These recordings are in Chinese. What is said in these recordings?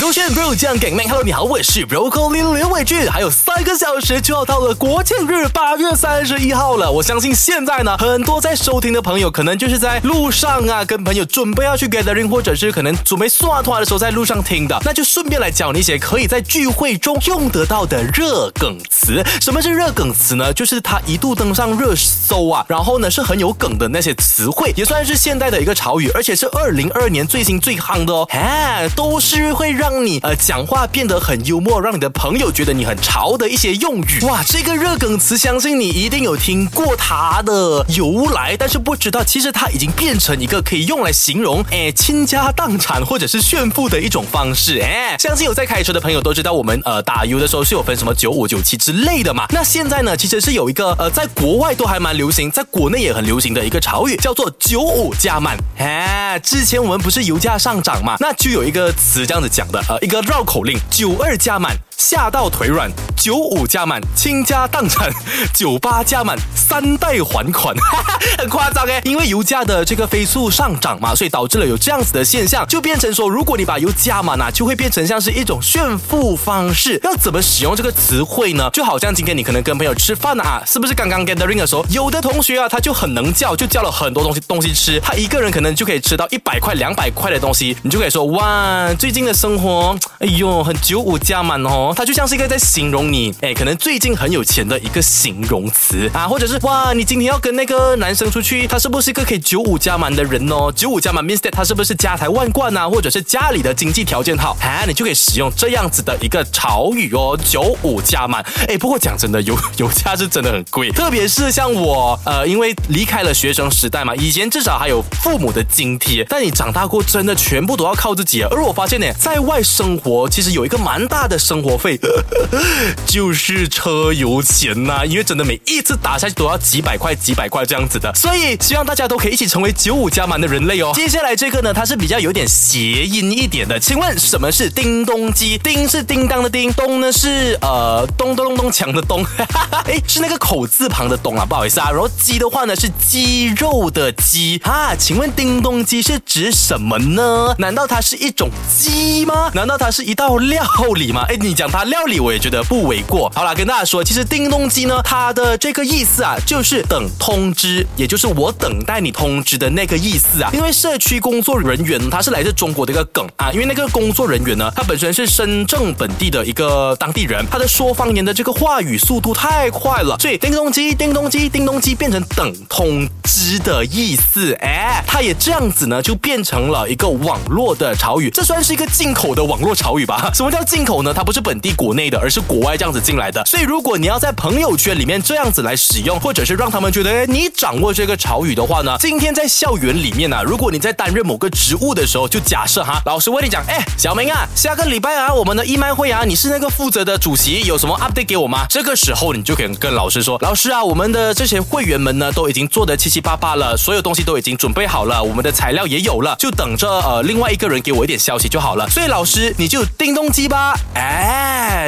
勾选 Bro 酱梗妹，Hello，你好，我是 Broccoli 刘伟俊。还有三个小时就要到了国庆日，八月三十一号了。我相信现在呢，很多在收听的朋友，可能就是在路上啊，跟朋友准备要去 gathering，或者是可能准备刷团的时候在路上听的。那就顺便来教你一些可以在聚会中用得到的热梗词。什么是热梗词呢？就是它一度登上热搜啊，然后呢是很有梗的那些词汇，也算是现代的一个潮语，而且是二零二年最新最夯的哦。哎，都是会让你呃讲话变得很幽默，让你的朋友觉得你很潮的一些用语。哇，这个热梗词，相信你一定有听过它的由来，但是不知道其实它已经变成一个可以用来形容哎倾家荡产或者是炫富的一种方式。哎，相信有在开车的朋友都知道，我们呃打油的时候是有分什么九五九七之类的嘛。那现在呢，其实是有一个呃在国外都还蛮流行，在国内也很流行的一个潮语，叫做九五加满。哎，之前我们不是油价上涨嘛，那就有一个词这样子讲的，呃，一个绕口令：九二加满，吓到腿软；九五加满，倾家荡产；九八加满，三代还款。很夸张哎，因为油价的这个飞速上涨嘛，所以导致了有这样子的现象，就变成说，如果你把油加满啊，就会变成像是一种炫富方式。要怎么使用这个词汇呢？就好像今天你可能跟朋友吃饭啊，是不是刚刚 gathering 的时候，有的同学啊，他就很能叫，就叫了很多东西东西吃，他一个人可能就可以吃到一百块、两百块的东西，你就可以说哇，最近的生活，哎呦，很九五加满哦。它就像是一个在形容你，哎，可能最近很有钱的一个形容词啊，或者是哇，你今天要跟那个男生出去，他是不是一个可以九五加满的人哦？九五加满 means that 他是不是家财万贯啊，或者是家里的经济条件好啊？你就可以使用这样子的一个潮语哦，九五加满。哎，不过讲真的，油油价是真的很贵，特别是像我，呃，因为离开了学生时代嘛，以前至少还有父母的津贴，但你长大过，真的全部都要靠自己。而我发现呢，在外生活其实有一个蛮大的生活费，就是车油钱呐，因为真的每一次打下去都要几百块、几百块这样子的，所以希望大家都可以一起成为九五加满的人类哦。接下来这个呢，它是比较有点谐音一点的，请问什么是叮咚机？叮是叮当的叮，咚呢是呃咚咚咚咚锵的咚，哎是那个口字旁的咚啊，不好意思啊。然后鸡的话呢是鸡肉的鸡啊，请问叮咚鸡是指什么呢？难道它是一种鸡吗？难道它是一道料理吗？哎，你讲它料理，我也觉得不为过。好啦，跟大家说，其实叮咚机呢，它的这个意思啊，就是等通知，也就是我等待你通知的那个意思啊。因为社区工作人员他是来自中国的一个梗啊，因为那个工作人员呢，他本身是深圳本地的一个当地人，他的说方言的这个话语速度太快了，所以叮咚机、叮咚机、叮咚机变成等通知的意思。哎，它也这样子呢，就变成了一个网络的潮语，这算是一个进口的网络潮语吧？什么叫进口呢？它不是本本地国内的，而是国外这样子进来的。所以如果你要在朋友圈里面这样子来使用，或者是让他们觉得哎你掌握这个潮语的话呢，今天在校园里面呢，如果你在担任某个职务的时候，就假设哈，老师问你讲，哎，小明啊，下个礼拜啊，我们的义卖会啊，你是那个负责的主席，有什么 update 给我吗？这个时候你就可以跟老师说，老师啊，我们的这些会员们呢，都已经做得七七八八了，所有东西都已经准备好了，我们的材料也有了，就等着呃另外一个人给我一点消息就好了。所以老师你就叮咚机吧，哎，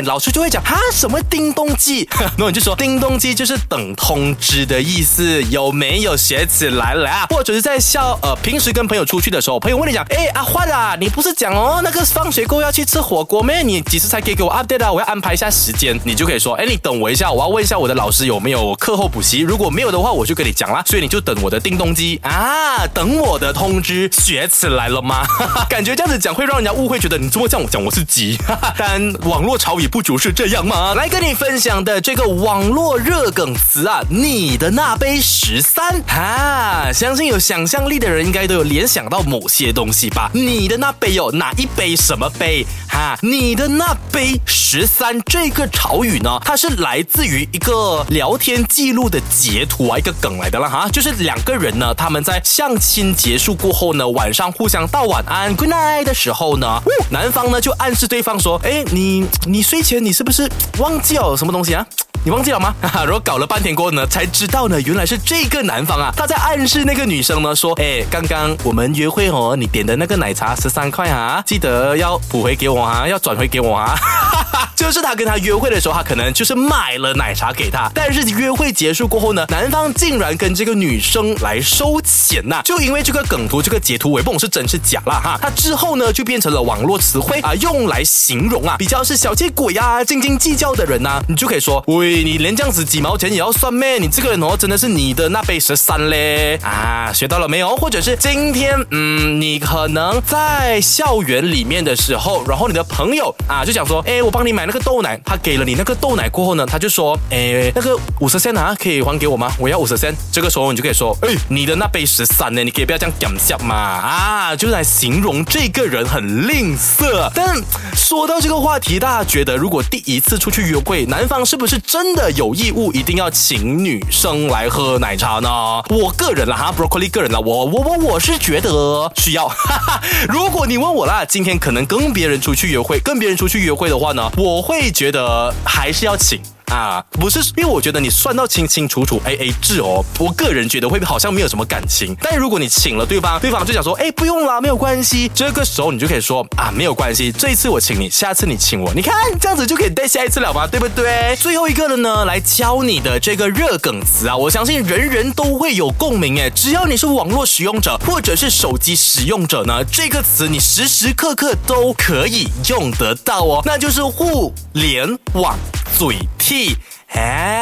老师就会讲哈什么叮咚机，那你就说叮咚机就是等通知的意思，有没有学起来了啊？或者是在校呃平时跟朋友出去的时候，朋友问你讲，哎阿焕啊，你不是讲哦那个放学过后要去吃火锅咩？你几时才可以给我 update 啊？我要安排一下时间，你就可以说，哎你等我一下，我要问一下我的老师有没有课后补习，如果没有的话，我就跟你讲啦。所以你就等我的叮咚机啊，等我的通知，学起来了吗？感觉这样子讲会让人家误会，觉得你这么这样我讲我是急。但网网络潮语不就是这样吗？来跟你分享的这个网络热梗词啊，你的那杯十三哈，相信有想象力的人应该都有联想到某些东西吧？你的那杯有哪一杯什么杯哈？你的那杯十三这个潮语呢，它是来自于一个聊天记录的截图啊，一个梗来的啦哈，就是两个人呢，他们在相亲结束过后呢，晚上互相道晚安 good night 的时候呢，男方呢就暗示对方说，哎，你你睡前你是不是忘记了什么东西啊？你忘记了吗？哈 哈然后搞了半天过后呢，才知道呢，原来是这个男方啊，他在暗示那个女生呢，说，哎，刚刚我们约会哦，你点的那个奶茶十三块啊，记得要补回给我啊，要转回给我啊。就是他跟他约会的时候，他可能就是买了奶茶给他，但是约会结束过后呢，男方竟然跟这个女生来收钱呐，就因为这个梗图，这个截图我也不懂是真是假了哈。他之后呢，就变成了网络词汇啊，用来形容啊，比较是小气鬼啊，斤斤计较的人呐，你就可以说，喂，你连这样子几毛钱也要算咩？你这个人哦，真的是你的那杯十三嘞啊，学到了没有？或者是今天，嗯，你可能在校园里面的时候，然后你的朋友啊，就想说，哎，我帮你买那个豆奶，他给了你那个豆奶过后呢，他就说，哎，那个五十仙啊，可以还给我吗？我要五十仙。这个时候你就可以说，哎，你的那杯十三呢？你可以不要这样讲笑嘛啊，就是来形容这个人很吝啬。但说到这个话题，大家觉得如果第一次出去约会，男方是不是真的有义务一定要请女生来喝奶茶呢？我个人啦哈，Broccoli 个人啦，我我我我是觉得需要。哈哈 如果你问我啦，今天可能跟别人出去约会，跟别人出去约会的话呢，我会觉得还是要请。啊，不是，因为我觉得你算到清清楚楚，A A 制哦。我个人觉得会好像没有什么感情，但如果你请了对方，对方就想说，哎，不用啦，没有关系。这个时候你就可以说啊，没有关系，这一次我请你，下次你请我，你看这样子就可以带下一次了吧，对不对？最后一个的呢，来教你的这个热梗词啊，我相信人人都会有共鸣哎，只要你是网络使用者或者是手机使用者呢，这个词你时时刻刻都可以用得到哦，那就是互联网。嘴替。哎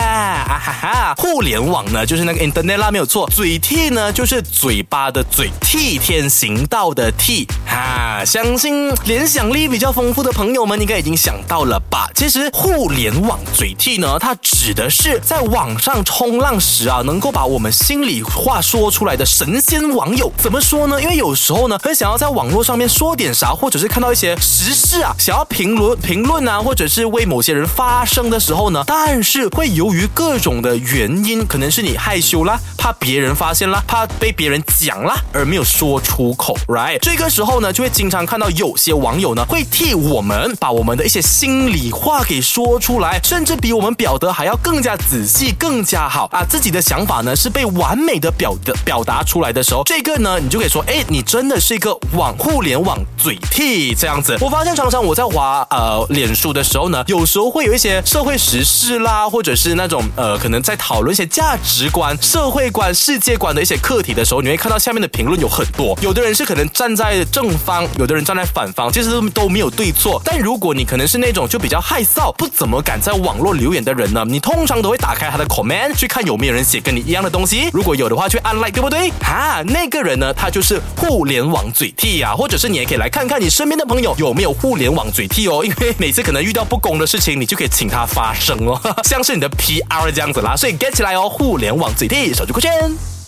啊哈哈！互联网呢，就是那个 internet 啦，没有错。嘴替呢，就是嘴巴的嘴，替天行道的替。哈，相信联想力比较丰富的朋友们应该已经想到了吧？其实互联网嘴替呢，它指的是在网上冲浪时啊，能够把我们心里话说出来的神仙网友。怎么说呢？因为有时候呢，很想要在网络上面说点啥，或者是看到一些时事啊，想要评论评论啊，或者是为某些人发声的时候呢，但是。会由于各种的原因，可能是你害羞啦，怕别人发现啦，怕被别人讲啦，而没有说出口，right？这个时候呢，就会经常看到有些网友呢，会替我们把我们的一些心里话给说出来，甚至比我们表达还要更加仔细、更加好啊！自己的想法呢，是被完美的表的表达出来的时候，这个呢，你就可以说，哎，你真的是一个网互联网嘴替这样子。我发现常常我在滑呃脸书的时候呢，有时候会有一些社会时事啦。或者是那种呃，可能在讨论一些价值观、社会观、世界观的一些课题的时候，你会看到下面的评论有很多。有的人是可能站在正方，有的人站在反方，其实都没有对错。但如果你可能是那种就比较害臊、不怎么敢在网络留言的人呢，你通常都会打开他的 comment 去看有没有人写跟你一样的东西。如果有的话，去按 like，对不对？哈，那个人呢，他就是互联网嘴替啊。或者是你也可以来看看你身边的朋友有没有互联网嘴替哦，因为每次可能遇到不公的事情，你就可以请他发声哦。像是你的 PR 这样子啦，所以 get 起来哦！互联网嘴替，手机快圈。